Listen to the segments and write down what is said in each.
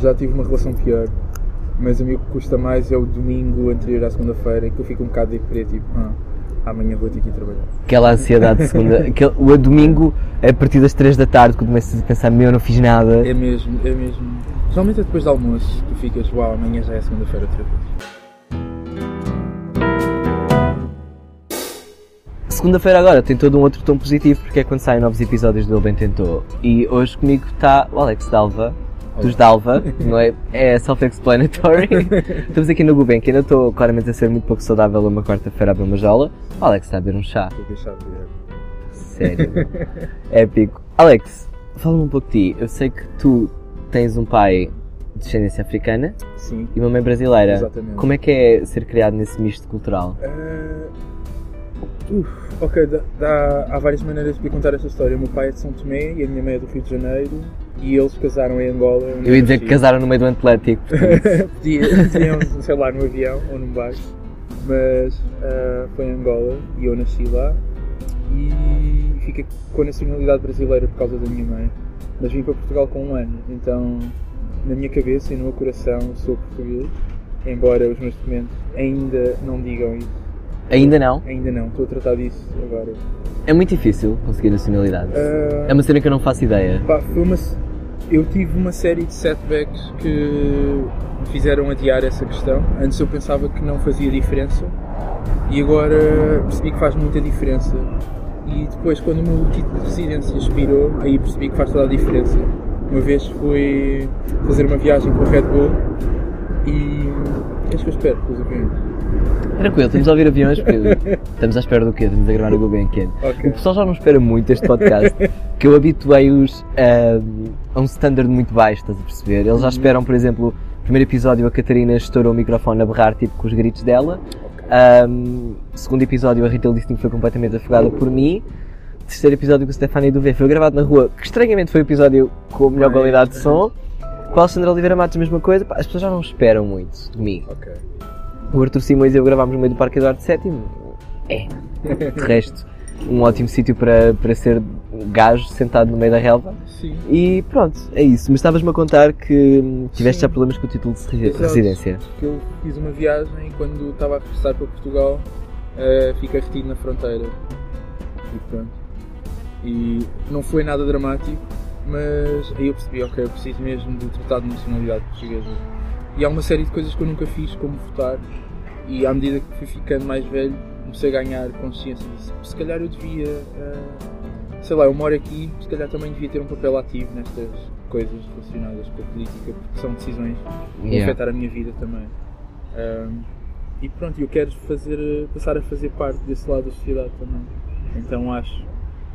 já tive uma relação pior, mas a mim o que custa mais é o domingo anterior à segunda-feira, que eu fico um bocado deprê, tipo, ah, amanhã vou ter que ir trabalhar. Aquela ansiedade de segunda. aquele, o domingo, a partir das 3 da tarde, que começas a pensar, meu, não fiz nada. É mesmo, é mesmo. Geralmente é depois do almoço, tu ficas, uau, amanhã já é segunda-feira outra vez. Segunda-feira agora tem todo um outro tom positivo, porque é quando saem novos episódios do Ele Bem Tentou. E hoje comigo está o Alex Dalva, dos Dalva, não é? É self-explanatory. Estamos aqui no Gulbenkian, eu estou claramente a ser muito pouco saudável uma quarta-feira a beber uma jola. O Alex está a beber um chá. Deixar de ver. Sério. Épico. Alex, fala-me um pouco de ti. Eu sei que tu tens um pai de descendência africana Sim. e uma mãe brasileira. Exatamente. Como é que é ser criado nesse misto cultural? Ah, uf, ok, dá, dá- há várias maneiras de contar esta história. O meu pai é de São Tomé e a minha mãe é do Rio de Janeiro e eles casaram em Angola. Eu ia dizer que casaram no meio do Atlético. Podiam, sei lá, no avião ou num barco, mas ah, foi em Angola e eu nasci lá e fiquei com a nacionalidade brasileira por causa da minha mãe. Mas vim para Portugal com um ano, então na minha cabeça e no meu coração sou português, embora os meus documentos ainda não digam isso. Ainda não. Ainda não, estou a tratar disso agora. É muito difícil conseguir nacionalidade. Ah, É uma cena que eu não faço ideia. Pá, foi uma, eu tive uma série de setbacks que me fizeram adiar essa questão. Antes eu pensava que não fazia diferença e agora percebi que faz muita diferença. E depois, quando o meu título de residência expirou, aí percebi que faz toda a diferença. Uma vez fui fazer uma viagem com a Red Bull e. O que eu espero pelos aviões? Tranquilo, estamos a ouvir aviões porque estamos à espera do quê? Estamos a gravar o Gulbenkian. Ok. O pessoal já não espera muito este podcast, que eu habituei-os a, a um standard muito baixo, estás a perceber? Eles já esperam, por exemplo, o primeiro episódio a Catarina estourou o microfone a berrar tipo com os gritos dela. Um, segundo episódio a Rita disse que foi completamente afogada por mim. Terceiro episódio com o Stefani do V foi gravado na rua, que estranhamente foi o episódio com a melhor Bem, qualidade de som. Com a Alexandra Oliveira Matos, mesma coisa. Pá, as pessoas já não esperam muito de mim. Ok. O Arthur Simões e eu gravámos no meio do Parque Eduardo VII. É. De resto, um ótimo sítio para, para ser gajo sentado no meio da relva. Sim. E pronto, é isso. Mas estavas-me a contar que tiveste Sim. já problemas com o título de Exato. residência. que eu fiz uma viagem e quando estava a regressar para Portugal eh, fiquei retido na fronteira. E pronto. E não foi nada dramático, mas aí eu percebi, ok, eu preciso mesmo de tratar de nacionalidade portuguesa. E há uma série de coisas que eu nunca fiz, como votar, e à medida que fui ficando mais velho, comecei a ganhar consciência disso. Se calhar eu devia, eh, sei lá, eu moro aqui, se calhar também devia ter um papel ativo nestas coisas relacionadas com a política, porque são decisões que vão Yeah. afetar a minha vida também. Ahm, e pronto, eu quero fazer, passar a fazer parte desse lado da sociedade também. Então acho,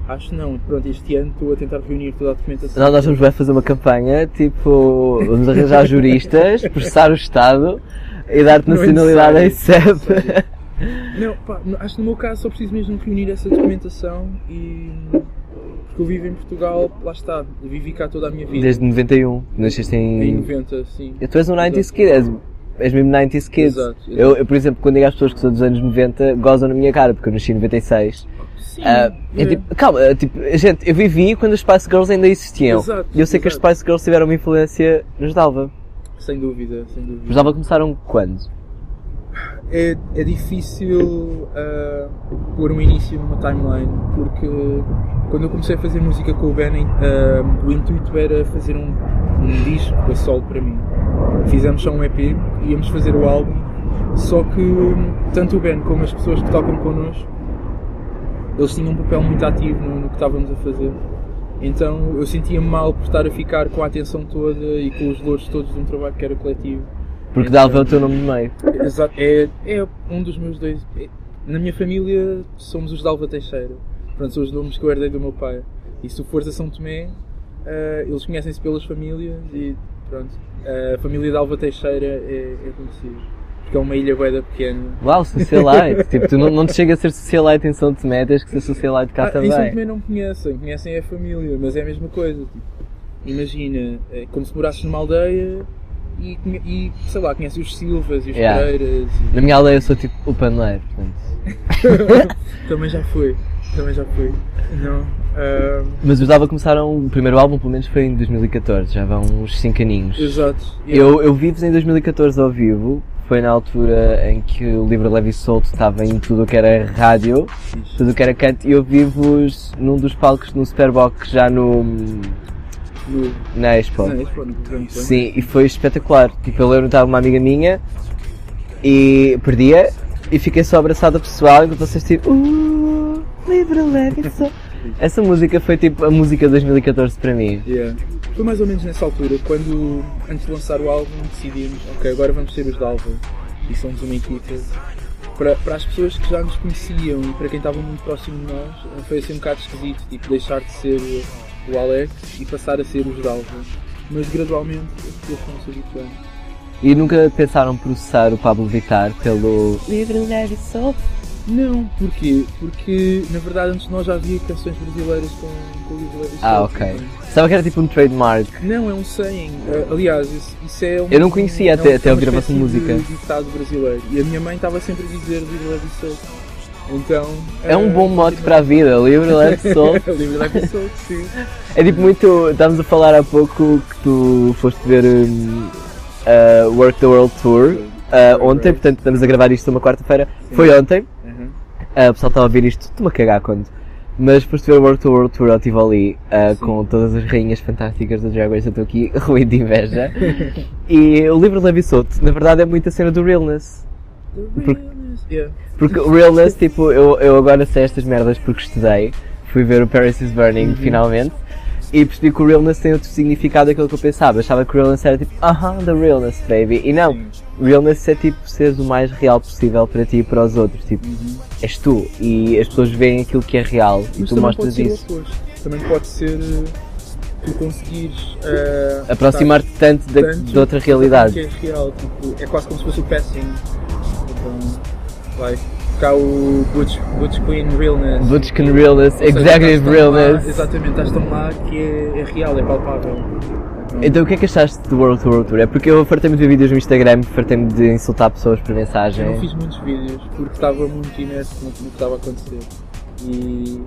acho não. Pronto, este ano estou a tentar reunir toda a documentação. Nós, nós vamos vai fazer uma campanha, tipo, vamos arranjar juristas, processar o Estado e dar-te Não é nacionalidade em CEP. Não, pá, acho que no meu caso só preciso mesmo reunir essa documentação e. Porque eu vivo em Portugal, lá está, vivi cá toda a minha vida. Desde 91, nasceste Em em. 90, sim. Tu és um 90s kid, és, és mesmo 90s kid. Exato, exato. Eu, eu, por exemplo, quando digo às pessoas que sou dos anos 90, gozam na minha cara, porque eu nasci em 96. Sim, Ah, é tipo, calma, é tipo, gente, eu vivi quando as Spice Girls ainda existiam. Exato, e eu sei que as exato. Spice Girls tiveram uma influência nos Dalva. Sem dúvida, sem dúvida. Os Dalva começaram quando? é, é difícil ah, pôr um início numa timeline porque quando eu comecei a fazer música com o Ben ah, o intuito era fazer um, um disco a solo para mim fizemos só um EP íamos fazer o álbum só que tanto o Ben como as pessoas que tocam connosco eles tinham um papel muito ativo no, no que estávamos a fazer então eu sentia-me mal por estar a ficar com a atenção toda e com os louros todos de um trabalho que era coletivo Porque Então- Dalva é o teu nome de meio. Exato, é, é um dos meus dois. é- na minha família somos os Dalva Teixeira. Pronto, são os nomes que eu herdei do meu pai. E se tu fores a São Tomé, eh, eles conhecem-se pelas famílias e pronto. A família de Alva Teixeira é, é conhecida. Porque é uma ilha bué da pequena. Uau, socialite. tipo, tu não, não te chega a ser socialite em São Tomé, tens que ser socialite cá Ah, em São também. Não conhecem, conhecem a família, mas é a mesma coisa. Tipo, imagina, é como se morasses numa aldeia e, e sei lá, conheces os Silvas e os Yeah. Pereiras. e- Na minha aldeia eu sou tipo o paneleiro, portanto. também já foi, também já foi. Não, Mas os Dalva começaram, o primeiro álbum pelo menos foi em 2014, já vão uns 5 aninhos. exato. Eu, eu vi-vos em 2014 ao vivo, foi na altura em que o Livre Leve e Solto estava em tudo o que era rádio, tudo o que era canto, e eu vi-vos num dos palcos no Superbox já no. No, na Expo. não, Expo, no. Sim, e foi espetacular. Tipo, eu lembro estava uma amiga minha e perdia e fiquei só abraçada pessoal enquanto vocês tipo. Uh, livre, leve e solto. Essa música foi tipo a música de 2014 para mim. Yeah. Foi mais ou menos nessa altura, quando antes de lançar o álbum decidimos, ok, agora vamos ser os Dalva e somos uma equipa. Para, para as pessoas que já nos conheciam e para quem estava muito próximo de nós, foi assim um bocado esquisito, tipo, deixar de ser o Alex e passar a ser os Dalva. Mas gradualmente as pessoas foram se habituando. E nunca pensaram processar o Pablo Vittar pelo Livre, leve e solto? Não, porquê? Porque na verdade antes de nós já havia canções brasileiras com, com e Ah, ok. então. Sabe que era tipo um trademark? Não, é um saying. Uh, aliás, isso, isso é um, Eu não conhecia é até- um- até é ouvir a vossa música. De ditado brasileiro. E a minha mãe estava sempre a dizer livre, leve e solto. Então. É um uh, bom mote para a vida, livre, leve e solto. livre, leve e solto, sim. É tipo muito. Estávamos a falar há pouco que tu foste ver um, uh, Work the World Tour uh, ontem, portanto estamos a gravar isto numa quarta-feira. Foi ontem. Uh, o pessoal estava a ouvir isto, estou-me a cagar quando. Mas foste ver Work the World Tour ao Tivoli uh, com todas as rainhas fantásticas do Drag Race, eu estou aqui ruim de inveja. e o livro de Levi Souto, na verdade, é muito a cena do realness. The realness, yeah. Porque o realness, tipo, eu, eu agora sei estas merdas porque estudei, fui ver o Paris is Burning Uhum. finalmente e percebi que o realness tem outro significado daquilo que eu pensava. Achava que o realness era tipo, aham, the realness, baby. E não, Sim. Realness é tipo seres o mais real possível para ti e para os outros. Tipo, Uhum. és tu e as pessoas veem aquilo que é real e Mas tu também mostras pode ser o isso. Também pode ser uh, tu conseguires uh, Aproximar-te tanto da- tanto de outra que realidade. é real, tipo, é quase como se fosse o passing. Então, vai. Cá o Butch, Butch Queen Realness. Butchkin realness, Ou seja, executive realness. Lá, exatamente, estás tão lá que é, é real, é palpável. Então o que é que achaste do World Tour Tour? É porque eu fartei-me de ver vídeos no Instagram, fartei-me de insultar pessoas por mensagem. Eu não fiz muitos vídeos porque estava muito inerte no, que estava a acontecer. E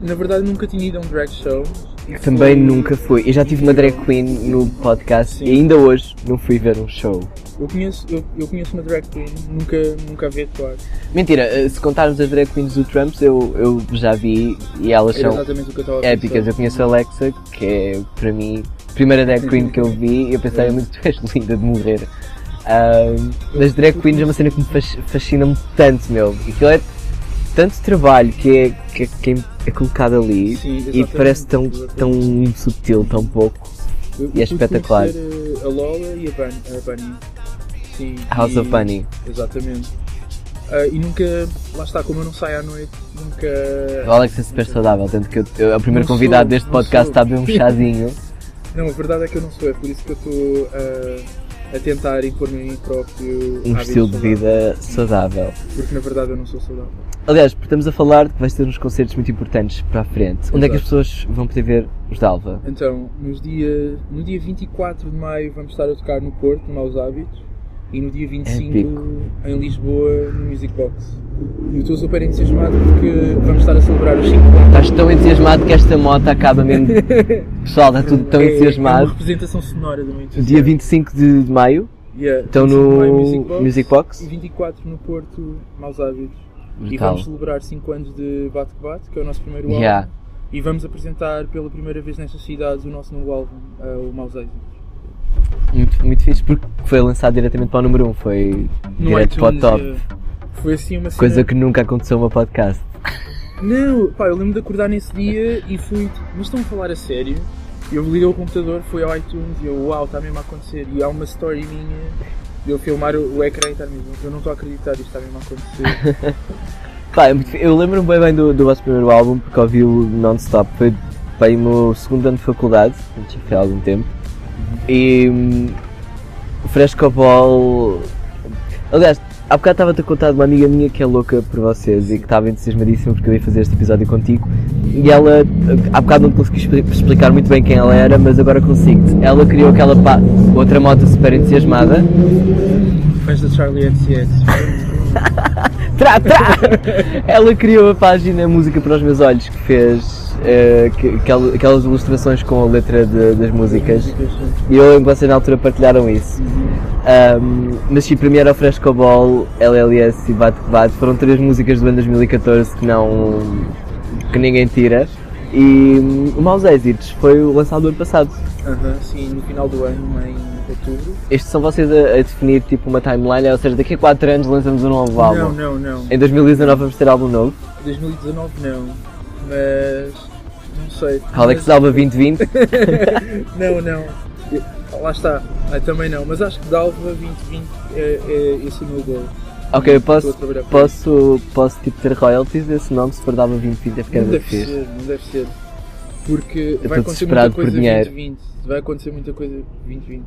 na verdade nunca tinha ido a um drag show. Também foi nunca fui. Eu já tive uma drag queen no podcast Sim. e ainda hoje não fui ver um show. Eu conheço, eu, eu conheço uma drag queen, nunca, nunca a vi atuar. Mentira, eh, se contarmos as drag queens do Trumps, eu, eu já vi e elas Era são épicas. Eu conheço a Alexa, que é para mim primeira drag queen que eu vi e eu pensei, muito tu és linda de morrer. Ahm, das drag queens é uma cena que me fas- fascina-me tanto, meu. Aquilo é tanto trabalho que é, que, é- que é colocado ali Sim, e parece tão, exatamente. tão subtil, tão pouco. Eu- e é espetacular. uh, a Lola e a Bunny. A Bunny. Sim, House e- of Bunny. Exatamente. Ah, e nunca, lá está, como eu não saio à noite, nunca. O Alex é super saudável, tanto que eu, eu- é o primeiro Não convidado sou, deste podcast está a beber um chazinho. Não, a verdade é que eu não sou, é por isso que eu estou ah, a tentar impor-me a mim próprio um estilo de vida saudável. Porque na verdade eu não sou saudável. Aliás, estamos a falar de que vais ter uns concertos muito importantes para a frente. Onde é que as Exato. pessoas vão poder ver os Dalva? Então, nos dia, no dia 24 de maio vamos estar a tocar no Porto, no Maus Hábitos. E no dia 25 Épico. em Lisboa, no Music Box. E eu estou super entusiasmado porque vamos estar a celebrar os 5 anos. Estás tão entusiasmado que esta moto acaba mesmo. Pessoal, está tudo tão É- É uma entusiasmado. representação sonora do meu. Dia 25 de maio, Yeah, estão 25 de maio, no Music Box, Music Box. E 24 no Porto, Maus Hábitos. E vamos celebrar 5 anos de Bate Que Bate, que é o nosso primeiro álbum. Yeah. E vamos apresentar pela primeira vez nestas cidades o nosso novo álbum, eh, o Maus Êxitos. Muito, muito fixe porque foi lançado diretamente para o número 1, foi No direto para o iTunes, top. eh, Foi assim uma cena... Coisa que nunca aconteceu no meu podcast. Não, pá, eu lembro de acordar nesse dia e fui mas estão a falar a sério? E eu liguei o computador, fui ao iTunes e eu, uau, está mesmo a acontecer. E há uma story minha de eu filmar o, o ecrã e estar mesmo, eu não estou a acreditar, isto está mesmo a acontecer. Pá, é eu lembro-me bem, bem do, do vosso primeiro álbum porque ouvi o Non-Stop. Foi bem o meu segundo ano de faculdade, já foi há algum tempo. E hum, o Fresco Ball. Aliás, há bocado estava-te a contar de uma amiga minha que é louca por vocês e que estava entusiasmadíssima porque eu ia fazer este episódio contigo. E ela, há bocado não te consegui expli- explicar muito bem quem ela era, mas agora consigo-te. Ela criou aquela pá, outra moto super entusiasmada. Fãs da Charlie XCX. Trá, trá! Ela criou a página Música para os Meus Olhos, que fez uh, que, aquel- aquelas ilustrações com a letra de- das músicas. E eu que vocês na altura partilharam isso. Um, mas sim, para mim era o Frescobol, LLS e Bate Bate. Foram três músicas do ano 2014 que não. que ninguém tira. E hum, o Maus Êxitos foi lançado do ano passado. Aham, sim, no final do ano, em outubro. Estes são vocês a, a definir tipo uma timeline, ou seja, daqui a 4 anos lançamos um novo álbum. Não, não, não. Em 2019 vamos ter álbum novo. 2019 não. Mas. Não sei. Alex Mas- Alba 2020. Não, não. Lá está. Ah, também não. Mas acho que Dalva 2020 é, é esse o meu gol. ok, eu posso, posso, posso tipo ter royalties desse nome se for Dalva 2020 é porque Não deve fixe. ser, não deve ser. Porque vai acontecer muita por coisa dinheiro. 2020. Vai acontecer muita coisa 2020.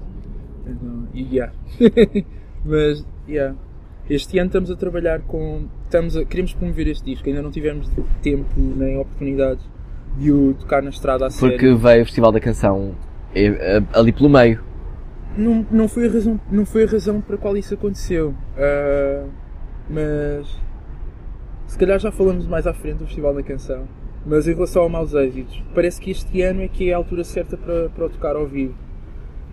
E yeah. Mas, yeah. Este ano estamos a trabalhar com. Estamos a, queremos promover este disco, ainda não tivemos tempo nem oportunidades de o tocar na estrada a Porque sério. veio o Festival da Canção eh, eh, ali pelo meio. Não, não, foi a razão, não foi a razão para a qual isso aconteceu. Ah, mas se calhar já falamos mais à frente do Festival da Canção. Mas em relação a maus êxitos, parece que este ano é que é a altura certa para, para o tocar ao vivo.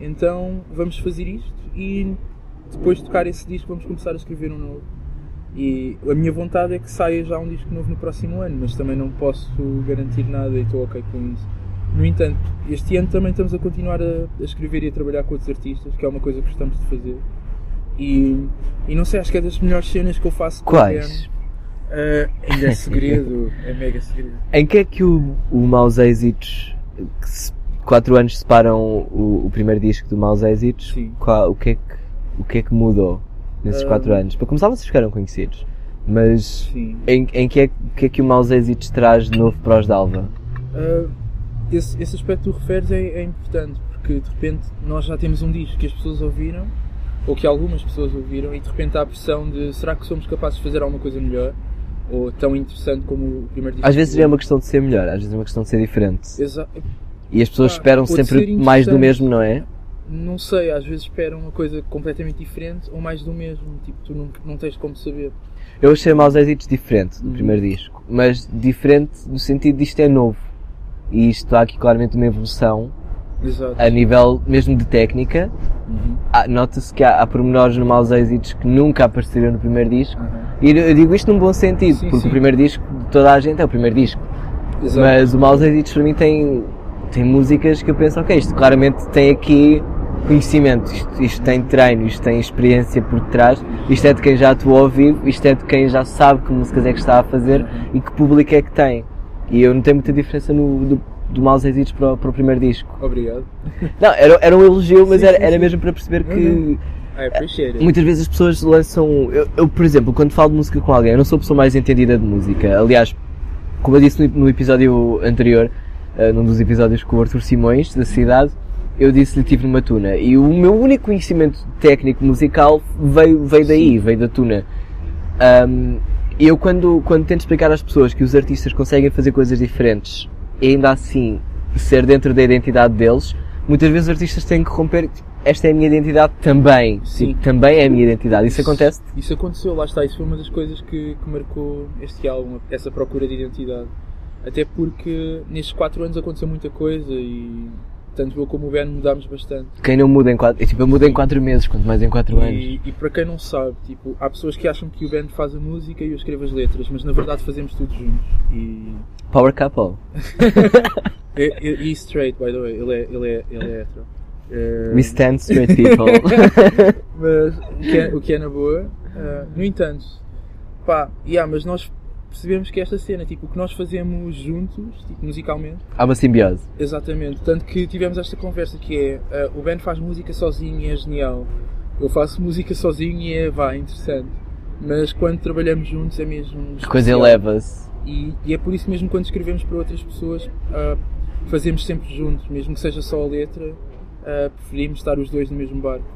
Então vamos fazer isto e depois de tocar esse disco vamos começar a escrever um novo. E a minha vontade é que saia já um disco novo no próximo ano, mas também não posso garantir nada e estou ok com isso. No entanto, este ano também estamos a continuar a, a escrever e a trabalhar com outros artistas, que é uma coisa que gostamos de fazer. E, e não sei, acho que é das melhores cenas que eu faço Quais? Ah, ainda é segredo, é mega segredo. Em que é que o, o Maus Êxitos, que se, quatro anos separam o, o primeiro disco do Maus Êxitos, Sim. qual- o, que é que, o que é que mudou nesses Ah. quatro anos? Para começar vocês ficaram conhecidos, mas Sim. em, em que, é, que é que o Maus Êxitos traz de novo para os Dalva? Ah, esse, esse aspecto que tu referes é, é importante, porque de repente nós já temos um disco que as pessoas ouviram, ou que algumas pessoas ouviram, e de repente há a pressão de será que somos capazes de fazer alguma coisa melhor? Ou tão interessante como o primeiro disco? Às vezes é uma questão de ser melhor, às vezes é uma questão de ser diferente. Exa- E as pessoas Pá, esperam sempre mais do mesmo, não é? Não sei, às vezes esperam uma coisa completamente diferente ou mais do mesmo. Tipo, tu não, não tens como saber. Eu achei Maus Êxitos diferente do Uhum. primeiro disco, mas diferente no sentido de isto é novo. E isto há aqui claramente uma evolução Exato. a nível mesmo de técnica. Uhum. Há- Nota-se que há, há pormenores no Maus Êxitos que nunca apareceram no primeiro disco. Aham. E eu digo isto num bom sentido, Sim, porque sim. o primeiro disco de toda a gente é o primeiro disco. Exato. Mas o Maus Êxitos para mim tem, tem músicas que eu penso, ok, isto claramente tem aqui conhecimento, isto, isto tem treino, isto tem experiência por trás, isto é de quem já atuou ao vivo, isto é de quem já sabe que músicas é que está a fazer e que público é que tem. E eu não tenho muita diferença no, do, do Maus Êxitos para, o- para o primeiro disco. Obrigado. Não, era, era um elogio, mas Sim, era, era sim. mesmo para perceber que muitas vezes as pessoas lançam. Eu, eu, por exemplo, quando falo de música com alguém, eu não sou a pessoa mais entendida de música. Aliás, como eu disse no, no episódio anterior, eh, num dos episódios com o Arthur Simões, da cidade, eu disse-lhe tive numa tuna. E o meu único conhecimento técnico musical veio, veio daí, veio da tuna. E eu quando, quando tento explicar às pessoas que os artistas conseguem fazer coisas diferentes e ainda assim ser dentro da identidade deles, muitas vezes os artistas têm que romper, tipo, esta é a minha identidade também. Sim. Tipo, também é a minha identidade. Isso acontece? Isso aconteceu, lá está. Isso foi uma das coisas que, que marcou este álbum, essa procura de identidade. Até porque nestes 4 anos aconteceu muita coisa e tanto eu como o Ben mudámos bastante. Quem não muda em quatro, tipo, eu mudo em quatro meses, quanto mais em quatro anos. E, e para quem não sabe, tipo, há pessoas que acham que o Ben faz a música e eu escrevo as letras, mas na verdade fazemos tudo juntos. E, Power couple. e, e straight, by the way, ele é, ele é, ele é hetero. Eh, We stand straight people. mas o que é, o que é na boa. eh, no entanto, pá, yeah, mas nós percebemos que esta cena, tipo, o que nós fazemos juntos, tipo, musicalmente, Há uma simbiose. exatamente, tanto que tivemos esta conversa que é, eh, o Ben faz música sozinho e é genial, eu faço música sozinho e é, vá, interessante, mas quando trabalhamos juntos é mesmo A coisa eleva-se. E, e é por isso mesmo quando escrevemos para outras pessoas, ah, fazemos sempre juntos, mesmo que seja só a letra, ah, preferimos estar os dois no mesmo barco.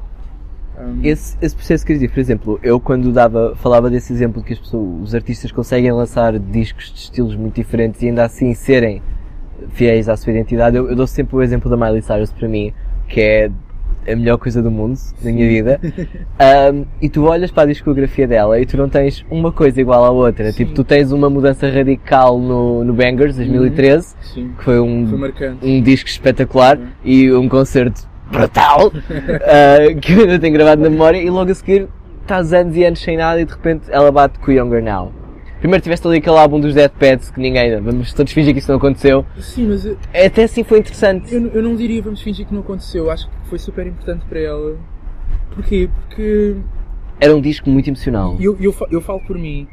Um, Esse, esse processo criativo, por exemplo, eu quando dava, falava desse exemplo que as pessoas, os artistas conseguem lançar discos de estilos muito diferentes e ainda assim serem fiéis à sua identidade, eu, eu dou sempre o exemplo da Miley Cyrus para mim, que é a melhor coisa do mundo na minha vida. Um, e tu olhas para a discografia dela e tu não tens uma coisa igual à outra. Sim. Tipo, tu tens uma mudança radical no, no Bangers 2013, Sim. que foi um, Foi um disco espetacular Uhum. e um concerto brutal uh, que eu ainda tenho gravado na memória e logo a seguir estás anos e anos sem nada e de repente ela bate com o Younger Now. Primeiro tiveste ali aquele álbum dos Dead Pets que ninguém, vamos todos fingir que isso não aconteceu. Sim, mas eu, Até assim foi interessante. eu, eu não diria vamos fingir que não aconteceu. Acho que foi super importante para ela. Porquê? Porque Era um disco muito emocional. eu, eu, eu falo por mim.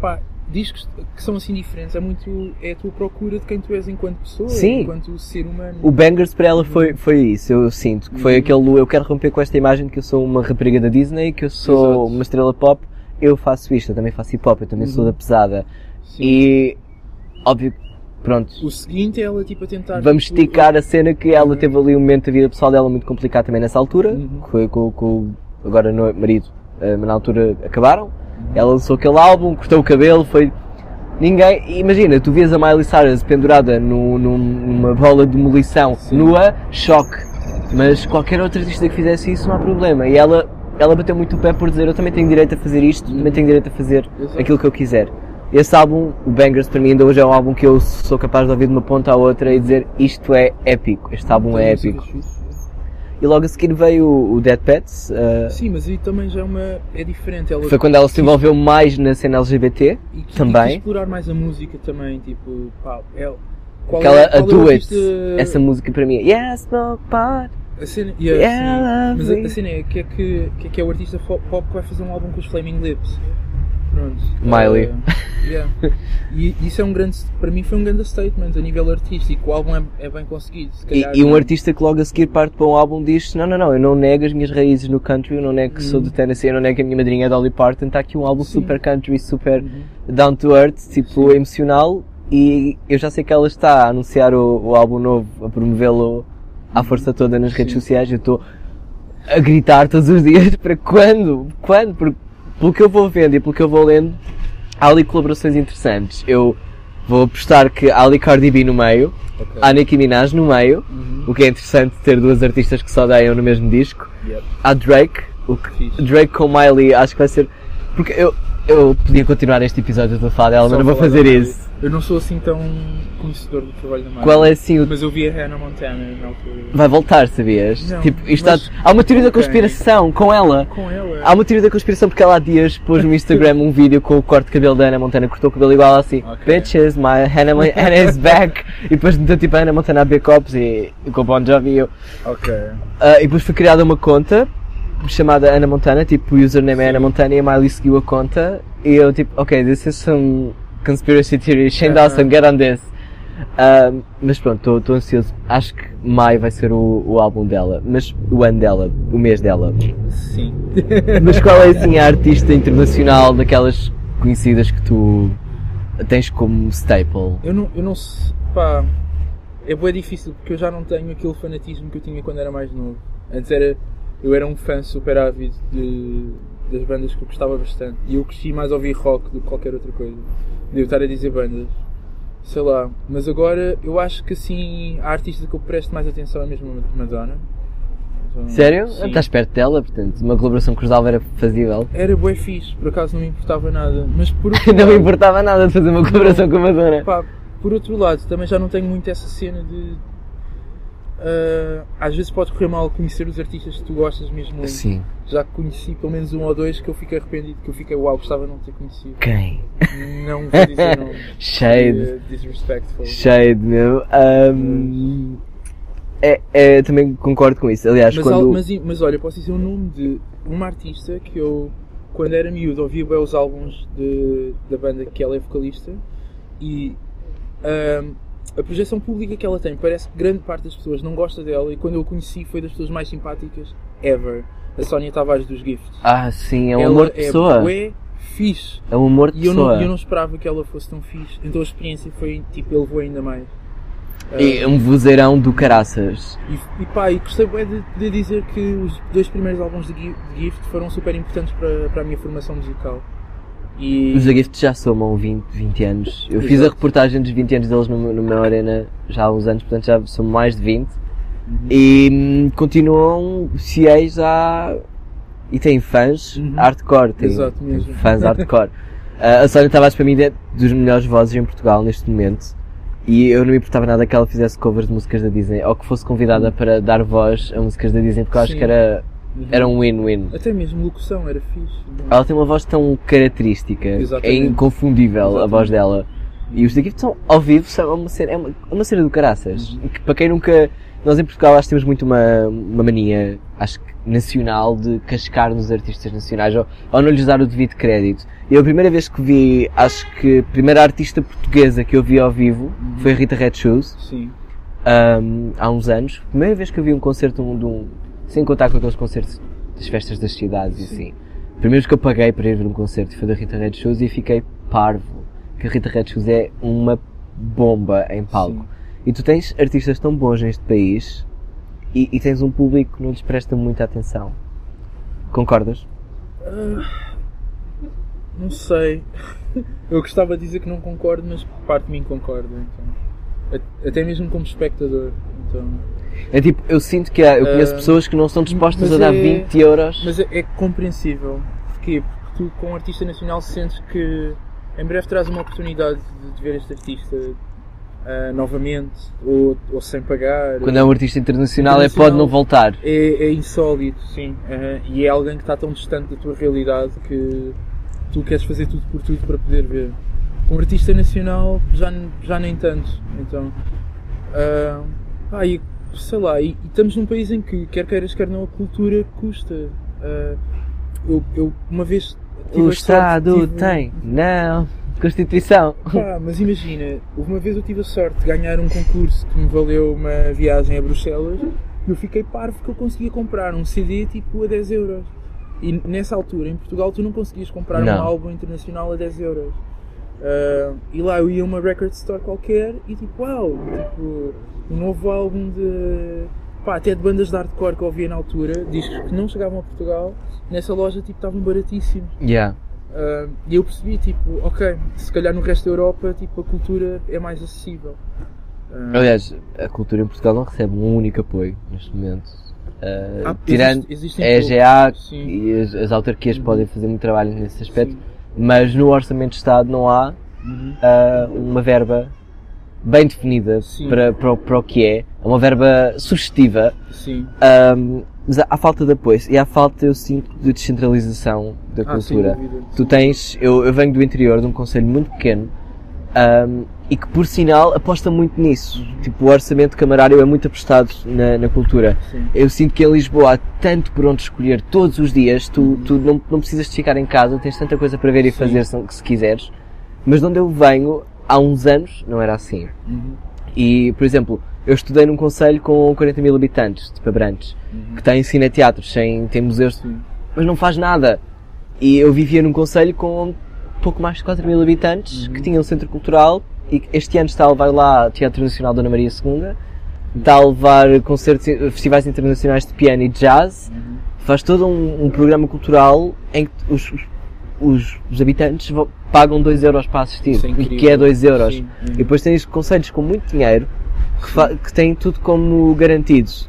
Pá, discos que são assim diferentes é muito. é a tua procura de quem tu és enquanto pessoa, Sim. enquanto ser humano. O Bangers para ela foi, foi isso, eu sinto. Que foi Uhum. aquele, eu quero romper com esta imagem que eu sou uma rapariga da Disney, que eu sou Exato. uma estrela pop, eu faço isto, eu também faço hip hop, eu também sou Uhum. da pesada. Sim. E, óbvio, pronto, O seguinte é ela tipo a tentar. vamos tipo, esticar a cena que ela Uhum. teve ali um momento da vida pessoal dela muito complicado também nessa altura, Uhum. que foi com, com o agora no marido, eh, mas na altura acabaram. Ela lançou aquele álbum, cortou o cabelo, foi. Ninguém. Imagina, tu vias a Miley Cyrus pendurada no, num- numa bola de demolição Sim. nua, choque. Mas qualquer outro artista que fizesse isso não há problema. E ela, ela bateu muito o pé por dizer: Eu também tenho direito a fazer isto, também tenho direito a fazer aquilo que eu quiser. Esse álbum, o Bangers, para mim ainda hoje é um álbum que eu sou capaz de ouvir de uma ponta à outra e dizer: Isto é épico, este álbum é épico. E logo a seguir veio o, o Dead Pets. eh, Sim, mas aí também já é uma. é diferente. Ela foi quando ela se envolveu mais na cena LGBT. e quis, também. e explorar mais a música também, tipo, pá, ela. Qual Aquela é, a qual é essa música para mim é Yeah, smoke pot. A cena, yeah, Yeah. Mas a, a cena é que é que, que é que é o artista pop que vai fazer um álbum com os Flaming Lips. Pronto. Miley. Eh, yeah. E isso é um grande, para mim foi um grande statement a nível artístico. O álbum é, é bem conseguido. Se E, calhar, e um artista que logo a seguir parte para um álbum diz Não, não, não, eu não nego as minhas raízes no country, eu não nego que sou Uhum. do Tennessee, eu não nego que a minha madrinha é Dolly Parton. Está aqui um álbum Sim. super country, super Uhum. down to earth, tipo emocional. E eu já sei que ela está a anunciar o, o álbum novo, a promovê-lo à força toda nas redes Sim. sociais. Eu estou a gritar todos os dias para quando? Quando? Porque pelo que eu vou vendo e pelo que eu vou lendo, há ali colaborações interessantes. Eu vou apostar que há ali Cardi B no meio, Ok. há Nicki Minaj no meio, Uhum. o que é interessante ter duas artistas que só odeiam no mesmo disco. Yep. Há Drake, o que. Drake com Miley acho que vai ser. Porque eu, eu podia continuar este episódio a falar dela, mas não vou fazer isso. Eu não sou assim tão conhecedor do trabalho da Miley. Qual é assim o. Mas eu vi a Hannah Montana na altura. Vai voltar, sabias? Não, tipo, isto mas- há, há uma teoria da Ok. conspiração com ela. Com ela. Há uma teoria da conspiração porque ela há dias pôs no Instagram um vídeo com o corte de cabelo da Ana Montana, cortou o cabelo igual assim, Ok. bitches, my Hannah, Hannah is back, e depois meteu tipo a Ana Montana a beber copos e, e com o Bon Jovi e eu. Ok. Ah, e depois foi criada uma conta chamada Ana Montana, tipo o username é Ana Montana e a Miley seguiu a conta e eu tipo, ok, this is some conspiracy theory, Shane. Dawson, get on this. Mas pronto, estou ansioso. Acho que maio vai ser o, o álbum dela, mas o ano dela, o mês dela. Sim. Mas qual é assim a artista internacional daquelas conhecidas que tu tens como staple? Eu não, eu não sei, pá, é bem difícil porque eu já não tenho aquele fanatismo que eu tinha quando era mais novo. Antes era, eu era um fã super ávido de, das bandas que eu gostava bastante e eu cresci mais a ouvir rock do que qualquer outra coisa. Devo estar a dizer bandas, sei lá, mas agora eu acho que assim, a artista que eu presto mais atenção é mesmo a Madonna. Então, Sério? sim. Estás perto dela, portanto, uma colaboração com os Dalva era fazível. Era bué fixe, por acaso não me importava nada, mas por outro Não me importava nada de fazer uma colaboração com a Madonna. Pá, por outro lado, também já não tenho muito essa cena de. Ah, às vezes pode correr mal conhecer os artistas que tu gostas mesmo. Sim. Já conheci pelo menos um ou dois que eu fiquei arrependido, que eu fiquei, uau, gostava de não ter conhecido. Quem? Não vou dizer nome. Shade. Eh, disrespectful. Shade, meu. Ahm, é, é, também concordo com isso. Aliás, Mas, quando. mas, mas olha, posso dizer o nome de uma artista que eu, quando era miúdo, ouvia bem os álbuns de, da banda que ela é vocalista e ahm, a projeção pública que ela tem, parece que grande parte das pessoas não gosta dela e quando eu a conheci foi das pessoas mais simpáticas ever. A Sónia Tavares dos Gifts. Ah, sim, é um ela amor de pessoa. é fixe. É um amor de E eu pessoa. não, eu não esperava que ela fosse tão fixe. Então a experiência foi, tipo, ele voou ainda mais. Ah, um vozeirão do caraças. e, e pá, e gostei bem de, de dizer que os dois primeiros álbuns de Gift foram super importantes para, para a minha formação musical. E Os The Gift já somam 20, 20 anos. Eu fiz a Exato. reportagem dos 20 anos deles no, no meu arena já há uns anos, portanto já são mais de 20. e hum, continuam fiéis a. e têm fãs Uhum. hardcore, têm, Exato fãs hardcore. Ah, a Sónia Tavares para mim é dos melhores vozes em Portugal neste momento. E eu não me importava nada que ela fizesse covers de músicas da Disney ou que fosse convidada para dar voz a músicas da Disney porque eu acho que era, Uhum. era um win-win. Até mesmo locução era fixe. Ela tem uma voz tão característica, é Exatamente. inconfundível a Exatamente. voz dela. E os daqui são ao vivo, são uma cena, é uma, é uma cena do caraças. Uhum. Que, para quem nunca. Nós em Portugal acho que temos muito uma, uma mania, acho que nacional, de cascar nos artistas nacionais ou, ou não lhes dar o devido crédito. Eu a primeira vez que vi, acho que a primeira artista portuguesa que eu vi ao vivo foi a Rita Red Shoes, Sim. um, há uns anos. Primeira vez que eu vi um concerto de um, de um- sem contar com aqueles concertos das festas das cidades e assim. Primeiro que eu paguei para ir ver um concerto foi da Rita Red Shoes e fiquei parvo. Que a Rita Red Shoes é uma bomba em palco. Sim. E tu tens artistas tão bons neste país e, e tens um público que não lhes presta muita atenção. Concordas? Não sei. Eu gostava de dizer que não concordo, mas parte de mim concorda. Então. Até mesmo como espectador. Então. É tipo, eu sinto que há, eu conheço Ah, pessoas que não estão dispostas a dar é- 20 euros. Mas é, é compreensível. Porquê? Porque tu, com um artista nacional, sentes que em breve terás uma oportunidade de, ver este artista ah, novamente ou, ou sem pagar. Quando é um artista internacional, é Internacional. pode não voltar. é, é insólito, sim. Aham. e é alguém que está tão distante da tua realidade que tu queres fazer tudo por tudo para poder ver. Com um artista nacional, já, já nem tanto. Então, ah, pá, e, sei lá, e, e estamos num país em que, quer queiras, quer não, a cultura custa. Ah, eu, eu uma vez. O a sorte, Estado tive- tem. Não. Constituição. Pá, mas imagina, uma vez eu tive a sorte de ganhar um concurso que me valeu uma viagem a Bruxelas e eu fiquei parvo que eu conseguia comprar um CD tipo a 10 euros. E nessa altura, em Portugal, tu não conseguias comprar Não. um álbum internacional a 10 euros. Ah, e lá eu ia a uma record store qualquer e tipo, uau, tipo, um novo álbum de. pá, até de bandas de hardcore que eu ouvia na altura, discos que não chegavam a Portugal, nessa loja tipo estavam baratíssimos. Yeah. Ah, e eu percebi, tipo, ok, se calhar no resto da Europa, tipo, a cultura é mais acessível. Ah, Aliás, a cultura em Portugal não recebe um único apoio neste momento. Uh, Ah, tirando existe- a EGA e as, as autarquias Uhum. podem fazer muito trabalho nesse aspecto, Sim. Mas no Orçamento de Estado não há Uhum. uh, uma verba bem definida Sim. para, para, o- para o que é, é uma verba sugestiva, Sim. um, mas há, falta de apoio e há falta, eu sinto, de descentralização da Ah, cultura. dúvida. Tu tens, eu, eu venho do interior de um conselho muito pequeno ahm, e que por sinal aposta muito nisso. Tipo, o orçamento camarário é muito apostado na, na cultura. Sim. Eu sinto que em Lisboa há tanto por onde escolher todos os dias, tu, tu não, não precisas de ficar em casa, tens tanta coisa para ver e Sim. fazer se, se quiseres. Mas de onde eu venho, há uns anos, não era assim. Uhum. E, por exemplo, eu estudei num conselho com 40 mil habitantes, tipo Abrantes, Uhum. que tem cineteatros, tem, tem museus Sim. mas não faz nada. E eu vivia num conselho com pouco mais de 4 mil habitantes, Uhum. que tinha um centro cultural, este ano está a levar lá Teatro Nacional Dona Maria II, está a levar concertos, festivais internacionais de piano e jazz, Uhum. faz todo um, um programa cultural em que os, os, os- habitantes pagam 2 euros para assistir, é o que é 2 euros. Sim. E depois tens conselhos com muito dinheiro que, que têm tudo como garantidos.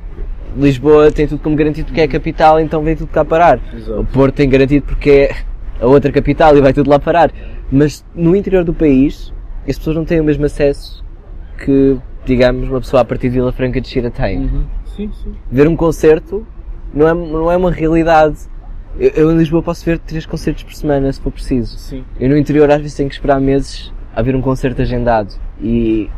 Lisboa tem tudo como garantido porque é a capital, então vem tudo cá parar. O Exato. Porto tem garantido porque é a outra capital e vai tudo lá parar. Mas no interior do país, as pessoas não têm o mesmo acesso que, digamos, uma pessoa a partir de Vila Franca de Xira tem. Uhum. Sim, sim. Ver um concerto não é, não é uma realidade. Eu, eu em Lisboa posso ver três concertos por semana, se for preciso. Sim. Eu no interior às vezes tenho que esperar meses a ver um concerto agendado. E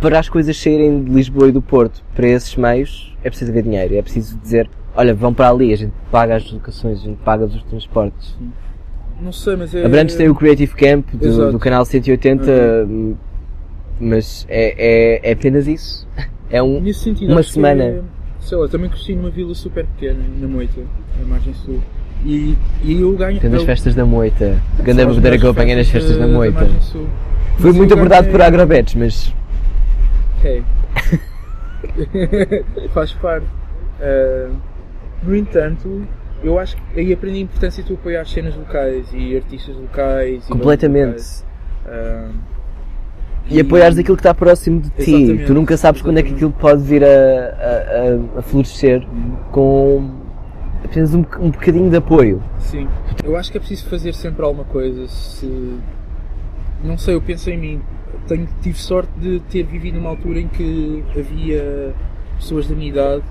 para as coisas saírem de Lisboa e do Porto para esses meios é preciso haver dinheiro. É preciso dizer, olha, vão para ali, a gente paga as locações, a gente paga os transportes. Não sei, mas é. Abrantes tem o Creative Camp do, do canal 180, hum, mas é, é, é apenas isso. É um, sentido, uma semana. é- sei lá, também cresci numa vila super pequena, na Moita, na margem sul. E, e eu ganho. tem as festas da Moita. As bandeira que eu apanhei nas festas da Moita. Fui Mas muito abordado ganhei- por agrobetes, mas É. Faz parte. Ah, no entanto, eu acho que aí aprendi a importância de tu apoiar cenas locais e artistas locais. e completamente. bandas locais. Ah, E apoiares aquilo que está próximo de ti. Exatamente. Tu nunca sabes quando é que aquilo pode vir a, a, a- florescer com apenas um, um bocadinho de apoio. Sim. Eu acho que é preciso fazer sempre alguma coisa. Se... Não sei, eu penso em mim. Tenho, tive sorte de ter vivido numa altura em que havia pessoas da minha idade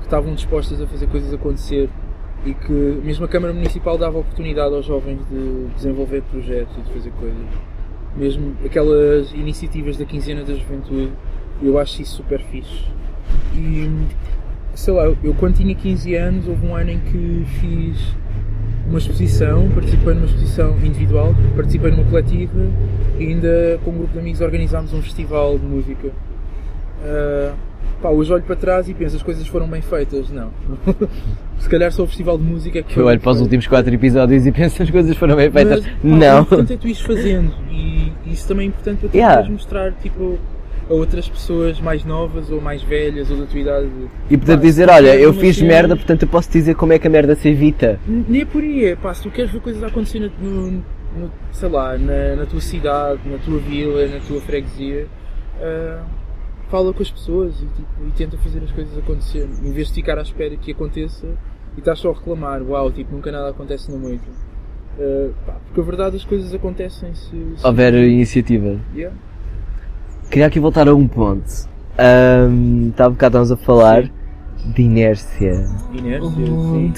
que estavam dispostas a fazer coisas acontecer e que mesmo a Câmara Municipal dava oportunidade aos jovens de desenvolver projetos e de fazer coisas. Mesmo aquelas iniciativas da quinzena da juventude, eu acho isso super fixe. E sei lá, eu quando tinha 15 anos, houve um ano em que fiz uma exposição, participei numa exposição individual, participei numa coletiva e ainda com um grupo de amigos organizámos um festival de música. Ah, pá, hoje olho para trás e penso as coisas foram bem feitas. Não. Se calhar só o festival de música é que Eu olho para os últimos quatro episódios e penso as coisas foram bem feitas. Mas, pá, Não. O importante é tu ires fazendo e isso também é importante para tu Yeah. mostrar tipo, a outras pessoas mais novas ou mais velhas ou da tua idade. E poder Pá, dizer, olha, eu fiz cena- merda, portanto eu posso dizer como é que a merda se evita. Nem é por aí, é pá, se tu queres ver coisas a acontecer na, no, no- sei lá, na, na tua cidade, na tua vila, na tua freguesia, ah, fala com as pessoas e, tipo, e tenta fazer as coisas acontecer, em vez de ficar à espera que aconteça e estás só a reclamar, uau, tipo, nunca nada acontece na noite. Ah, pá, porque a verdade as coisas acontecem se, se Houver iniciativa. Yeah. Queria aqui voltar a um ponto. Ahm, Estava um bocado estávamos a falar de inércia. Inércia, sim.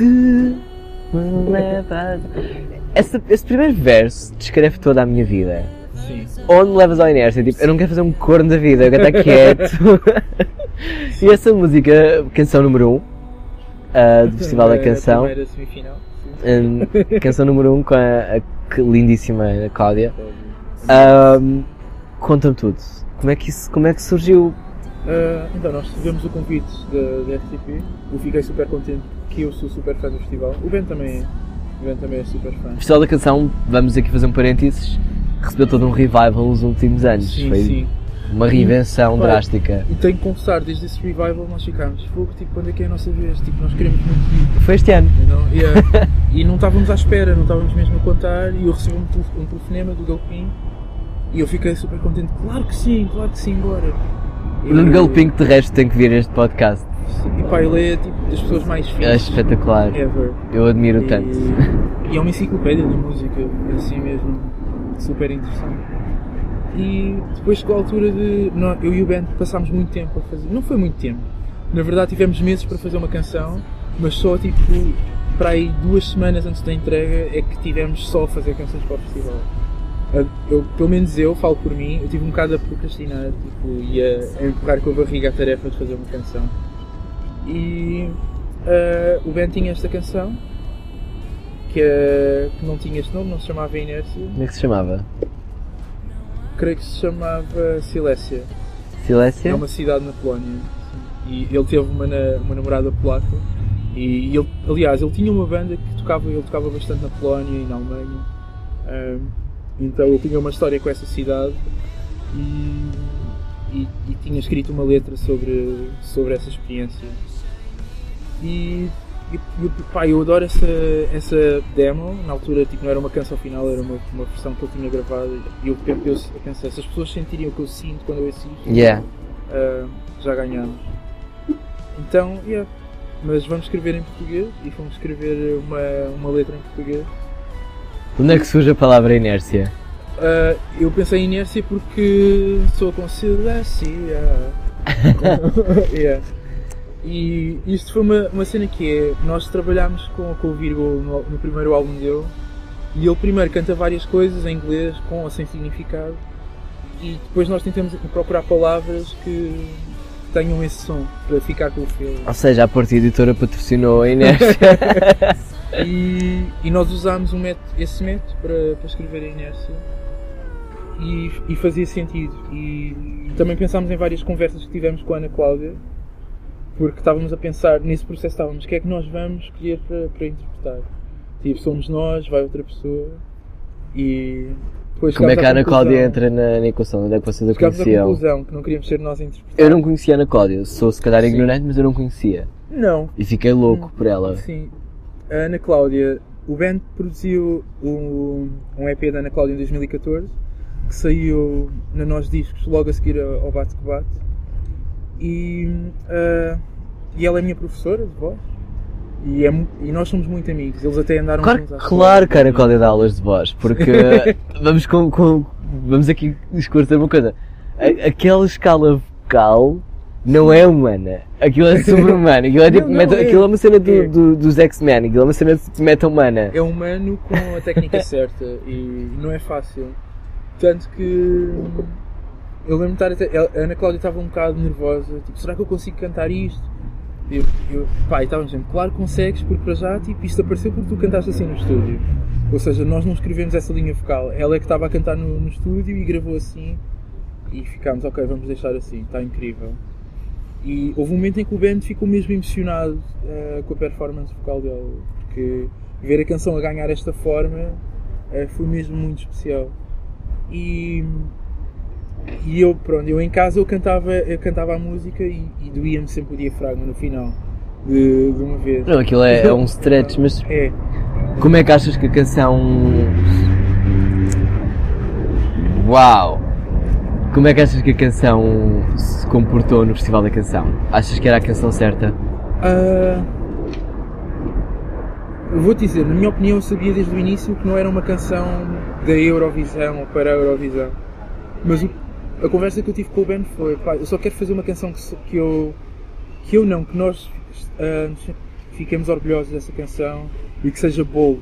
Esse, esse primeiro verso descreve toda a minha vida. Sim. Onde levas à inércia? Tipo, eu não quero fazer um corno da vida, eu quero estar quieto. e essa música, canção número 1 um, ah, do Festival da A Canção, hum, canção número 1 um, com a, a lindíssima Cláudia. Ahm, Conta-me tudo. Como é, que isso, como é que surgiu? Ah, então, nós tivemos o convite da, RTP. Eu fiquei super contente que eu sou super fã do festival. O Ben também é. O Ben também é super fã. O Festival da Canção, vamos aqui fazer um parênteses, recebeu todo um revival nos últimos anos. Sim, Foi sim. uma reinvenção Pá, drástica. E tenho que confessar, desde esse revival nós ficámos. Fogo, tipo, quando é que é a nossa vez? Tipo, nós queremos muito ir. Foi este ano. Não, yeah. e não estávamos à espera, não estávamos mesmo a contar. E eu recebi um, um telefonema do Galpim. E eu fiquei super contente. Claro que sim, claro que sim, bora. O Nuno Galpinho, de resto, tem que vir a este podcast. E pá, ele é tipo das pessoas mais É fixas espetacular. ever. Eu admiro tanto. E, e é uma enciclopédia de música, assim mesmo, super interessante. E depois chegou a altura de. Eu e o Ben passámos muito tempo a fazer. Não foi muito tempo. Na verdade, tivemos meses para fazer uma canção, mas só tipo. Para aí duas semanas antes da entrega é que tivemos só a fazer canções para o festival. Eu- pelo menos eu, falo por mim, eu tive um bocado a procrastinar tipo, e a, a empurrar com a barriga a tarefa de fazer uma canção. E ah, o Ben tinha esta canção que, que não tinha este nome, não se chamava Inércia, Como é que se chamava? creio que se chamava Silésia. Silécia? É uma cidade na Polónia. E ele teve uma, uma namorada polaca. E ele, aliás, ele tinha uma banda que tocava, ele tocava bastante na Polónia e na Alemanha. Ahm, então ele tinha uma história com essa cidade e, e- e tinha escrito uma letra sobre, sobre essa experiência. E, e, e, pá, eu adoro essa, essa demo. Na altura tipo, não era uma canção final, era uma, uma versão que eu tinha gravado. E eu, eu, eu pensei, se as pessoas sentirem o que eu sinto quando eu assisto, Yeah. ah, já ganhamos. Então, yeah. Mas vamos escrever em português e vamos escrever uma, uma letra em português. Onde é que surge a palavra inércia? Ah, eu pensei em inércia porque sou com Silésia. yeah. E isto foi uma, uma cena que é, nós trabalhámos com, com o Virgo no, no primeiro álbum dele e ele primeiro canta várias coisas em inglês com ou sem significado e depois nós tentamos procurar palavras que tenham esse som para ficar com o filme. Ou seja, a Porta Editora patrocinou a inércia. E, e nós usámos um método, esse método para, para escrever a inércia e, e fazia sentido. E também pensámos em várias conversas que tivemos com a Ana Cláudia, porque estávamos a pensar, nesse processo estávamos, o que é que nós vamos escolher para, para interpretar? Tipo, somos nós, vai outra pessoa e depois Como é que a Ana Cláudia entra na, na equação? Onde é que vocês a Chegámos à conheciam? conclusão que não queríamos ser nós a interpretar. Eu não conhecia a Ana Cláudia, sou se calhar Sim. ignorante, mas eu não conhecia. Não, E fiquei louco por ela. Sim. A Ana Cláudia, o Ben produziu um, um EP da Ana Cláudia em 2014 que saiu na Nós Discos logo a seguir ao ao Bate que Bate. E, ah, e ela é minha professora de voz. E, é e nós somos muito amigos. Eles até andaram Claro, juntos à claro que era Cláudia dá aulas de voz, porque vamos com, com- vamos aqui esclarecer uma coisa. A- aquela escala vocal não é humana. Aquilo é sobre-humano. Aquilo, é tipo Não, não, meta- é- aquilo é uma cena do, é. do- dos X-Men. Aquilo é uma cena de meta-humana. É humano com a técnica certa e não é fácil. Tanto que eu lembro de estar até. A Ana Cláudia estava um bocado nervosa, tipo, será que eu consigo cantar isto? Eu, eu, pá, e estávamos dizendo, claro que consegues, porque para já tipo, isto apareceu porque tu cantaste assim no estúdio. Ou seja, nós não escrevemos essa linha vocal. Ela é que estava a cantar no, no estúdio e gravou assim e ficámos, ok, vamos deixar assim, está incrível. E houve um momento em que o band ficou mesmo emocionado eh, com a performance vocal dela, porque ver a canção a ganhar esta forma eh, foi mesmo muito especial. E, e eu, pronto, eu em casa eu cantava, eu cantava a música e, e doía-me sempre o diafragma no final de, de uma vez. Não, aquilo é, é um stretch, mas É, como é que achas que a canção. Uau! Como é que achas que a canção se comportou no Festival da Canção? Achas que era a canção certa? Eu vou-te dizer, na minha opinião, eu sabia desde o início que não era uma canção da Eurovisão ou para a Eurovisão. Mas o- a conversa que eu tive com o Ben foi: pá, eu só quero fazer uma canção que, que eu. que eu não, que nós nos- fiquemos orgulhosos dessa canção e que seja bold.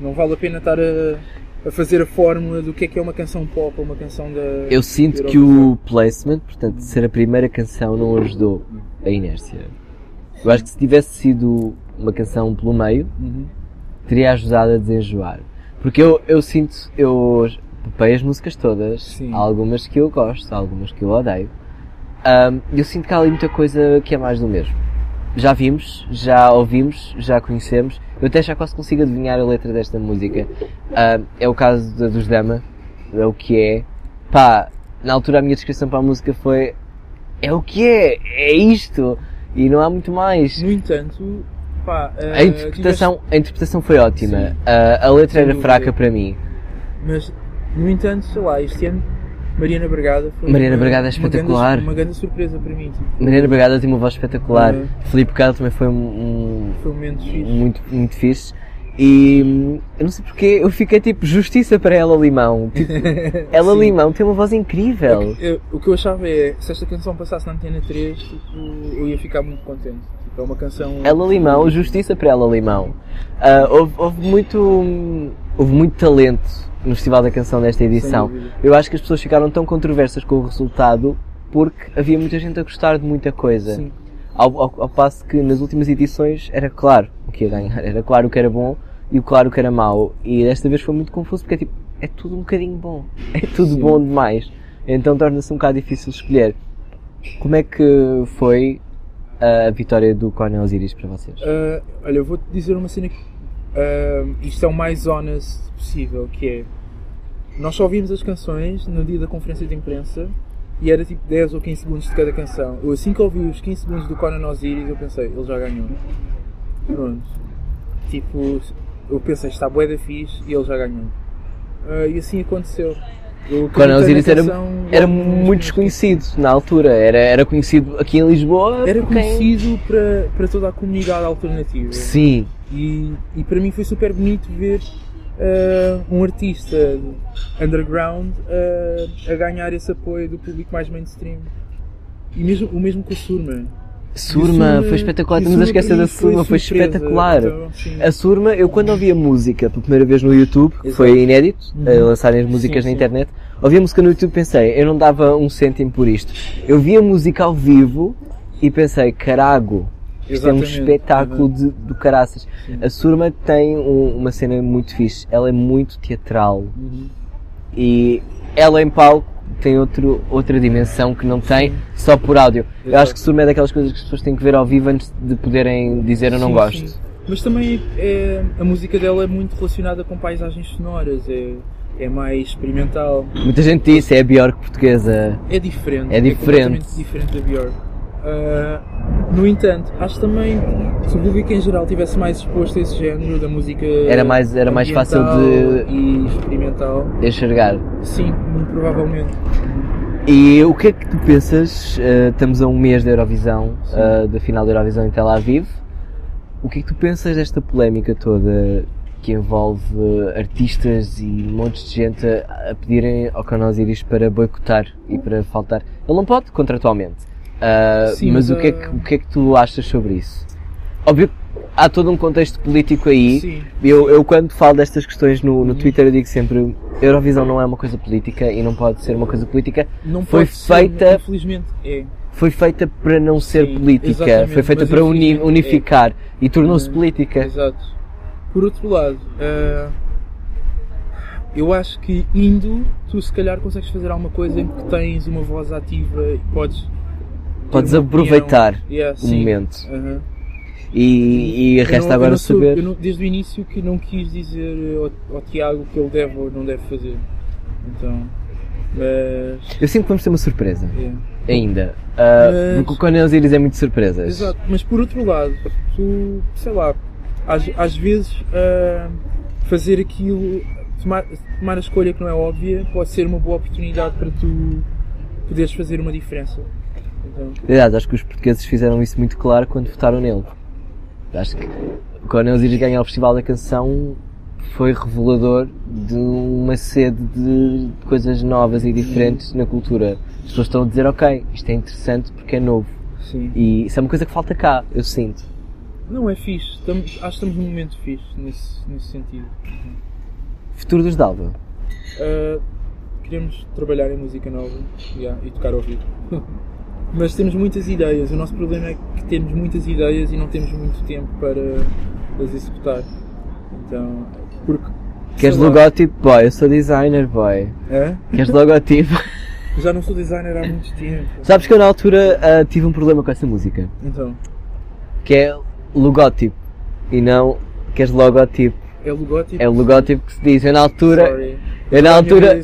Não vale a pena estar a, a fazer a fórmula do que é que é uma canção pop ou uma canção da. Eu sinto que o placement, portanto, ser a primeira canção, não ajudou a inércia. Eu acho que se tivesse sido uma canção pelo meio, Uhum. teria ajudado a desenjoar. Porque eu, eu sinto, eu popei as músicas todas, Sim. há algumas que eu gosto, há algumas que eu odeio. Ahm, eu sinto que há ali muita coisa que é mais do mesmo. Já vimos, já ouvimos, já conhecemos. Eu até já quase consigo adivinhar a letra desta música. Ahm, é o caso dos Dama, é o que é. Pá, na altura a minha descrição para a música foi é o que é, é isto. E não há muito mais. No entanto, pá, ah, A interpretação, a interpretação foi ótima. Sim. A, a letra Sem era dúvida. fraca para mim. Mas, no entanto, sei lá, este ano Mariana Bragada foi Mariana uma, Bragada é uma grande- espetacular. Uma grande, surpresa para mim. Tipo, Mariana Bragada tem uma voz espetacular. Uhum. Filipe Cado também foi um, foi um momento fixe. muito, muito fixe. E eu não sei porque eu fiquei tipo justiça para ela Limão. Tipo, ela. Limão tem uma voz incrível. Eu- o que eu achava é, se esta canção passasse na Antena 3, tipo, eu ia ficar muito contente. É uma canção... Ela Limão, justiça para ela Limão. Ah, houve, houve muito houve muito talento no Festival da Canção desta edição. Eu acho que as pessoas ficaram tão controversas com o resultado porque havia muita gente a gostar de muita coisa. Sim. Ao, ao- ao passo que nas últimas edições era claro o que ia ganhar, era claro o que era bom e o claro o que era mau. E desta vez foi muito confuso porque é tipo, é tudo um bocadinho bom, é tudo Sim. bom demais. Então torna-se um bocado difícil escolher. Como é que foi a vitória do Coronel Osiris para vocês? Ah, olha, eu vou-te dizer uma cena que ah, isto é o mais honest possível, que é nós só ouvimos as canções no dia da conferência de imprensa e era tipo 10 ou 15 segundos de cada canção. Eu assim que ouvi os 15 segundos do Conan Osiris eu pensei, ele já ganhou. Pronto. Tipo, eu pensei, está bué da fixe e ele já ganhou. Ah, e assim aconteceu. Eu Coronel era, era muito desconhecido na altura, era, era conhecido aqui em Lisboa. Era por quem- conhecido para, para toda a comunidade alternativa. Sim, E, e para mim foi super bonito ver ah, um artista underground ah, a ganhar esse apoio do público mais mainstream. E mesmo, o mesmo com a Surma. Surma, E foi espetacular. Estamos a Surma esquecer da Surma, foi surpresa. espetacular. Então, sim. A Surma, eu quando ouvi a música pela primeira vez no YouTube, que foi inédito, Uhum. a lançarem as músicas Sim, na sim. internet, ouvi a música no YouTube e pensei, eu não dava um cêntimo por isto. Eu vi a música ao vivo e pensei, carago, isto é um Exatamente. espetáculo Uhum. de, do caraças. Sim. A Surma tem um- uma cena muito fixe, ela é muito teatral Uhum. e ela em palco tem outro, outra dimensão que não tem só por áudio. Eu Exato. acho que Surma é daquelas coisas que as pessoas têm que ver ao vivo antes de poderem dizer eu não Sim, gosto. sim. Mas também é, a música dela é muito relacionada com paisagens sonoras, é, é mais experimental. Muita gente disse, é a Bjork portuguesa. É diferente. É diferente. completamente diferente da Björk. Ah, No entanto, acho também que se o público em geral tivesse mais exposto a esse género da música Era mais- era mais fácil de- e experimental, Enxergar. sim, muito provavelmente. E o que é que tu pensas? eh, estamos a um mês da Eurovisão, eh, da final da Eurovisão em Tel Aviv. O que é que tu pensas desta polémica toda que envolve artistas e montes de gente a, a pedirem ao Canal Osiris para boicotar e para faltar? Ele não pode, contratualmente. Ah, Sim, mas mas, o que, é que, o que é que tu achas sobre isso? Óbvio que há todo um contexto político aí. Sim. Eu, eu quando falo destas questões no, no Twitter eu digo sempre Eurovisão não é uma coisa política e não pode ser uma coisa política. Não Foi pode ser, feita- infelizmente, é. Foi feita para não ser Sim, política, foi feita para uni- é. unificar e tornou-se Hum, política. Exato. Por outro lado, ah, eu acho que indo, tu se calhar consegues fazer alguma coisa em que tens uma voz ativa e podes. Podes aproveitar. Yeah, o sim. momento. E, e Eu resta não- eu agora sou- saber. eu não- desde o início que não quis dizer ao, ao Tiago que ele deve ou não deve fazer. Então. Mas. Eu sinto que vamos ter uma surpresa. yeah. Ainda. Ah, Mas- Porque o Conan Osiris é muito surpresas. Exato, mas por outro lado, tu, sei lá, às, às vezes ah, fazer aquilo, tomar, tomar a escolha que não é óbvia, pode ser uma boa oportunidade para tu poderes fazer uma diferença. Então, Aliás, acho que os portugueses fizeram isso muito claro quando votaram nele. Acho que o Conan Osiris ganhar o Festival da Canção foi revelador de uma sede de coisas novas e diferentes na cultura. As pessoas estão a dizer, ok, isto é interessante porque é novo. sim. E isso é uma coisa que falta cá, eu sinto. Não é fixe, estamos, acho que estamos num momento fixe nesse, nesse sentido. Futuro dos Dalva. Ah, queremos trabalhar em música nova yeah, e tocar ao vivo. Mas temos muitas ideias. O nosso problema é que temos muitas ideias e não temos muito tempo para as executar. Então, porque. Queres lá, logotipo? Boy, eu sou designer, boy. hã? Queres logotipo? Já não sou designer há muito tempo. Sabes que eu na altura ah, tive um problema com essa música. Então, Que é logótipo. E não queres logotipo. É logótipo. É o logótipo que se diz. Eu na altura. Sorry. Eu na altura.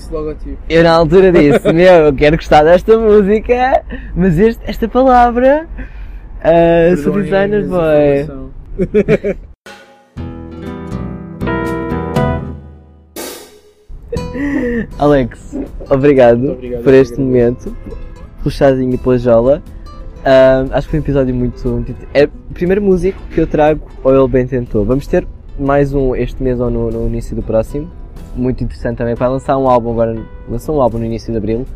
Eu na altura disse, meu, eu quero gostar desta música, mas este- esta palavra. ah, sou designer, boy. Alex, obrigado, obrigado, por este agradeço. momento, pelo chazinho e pela jola. Ah, acho que foi um episódio muito, muito. É o primeiro músico que eu trago ou ele bem tentou. Vamos ter mais um este mês ou no, no início do próximo. Muito interessante também. Vai lançar um álbum agora. Lançou um álbum no início de abril.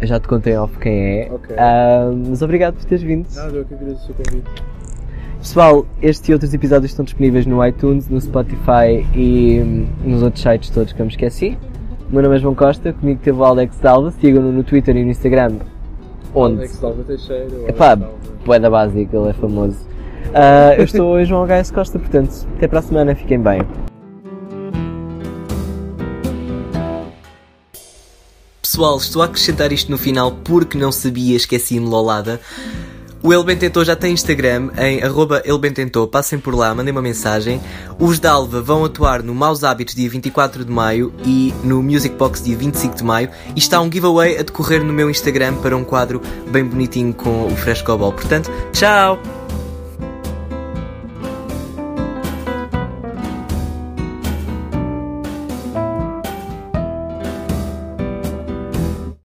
Eu já te contei off quem é. Ok. Ah, mas obrigado por teres vindo. Nada, eu que agradeço o seu convite. Pessoal, este e outros episódios estão disponíveis no iTunes, no Spotify e hum, nos outros sites todos que eu me esqueci. O meu nome é João Costa, comigo teve o Alex Dalva, sigam-no no Twitter e no Instagram. Onde? Alex Dalva Teixeira. Epá, Alex Dalva. poeda básica, ele é famoso. Ah, eu estou hoje João HS Costa, portanto, até para a semana, fiquem bem. Pessoal, estou a acrescentar isto no final porque não sabia, esqueci-me lolada. O El já tem Instagram em arroba elbententou, passem por lá, mandem uma mensagem. Os Dalva vão atuar no Maus Hábitos dia 24 de maio e no Music Box dia 25 de maio e está um giveaway a decorrer no meu Instagram para um quadro bem bonitinho com o Frescobol. Portanto, tchau!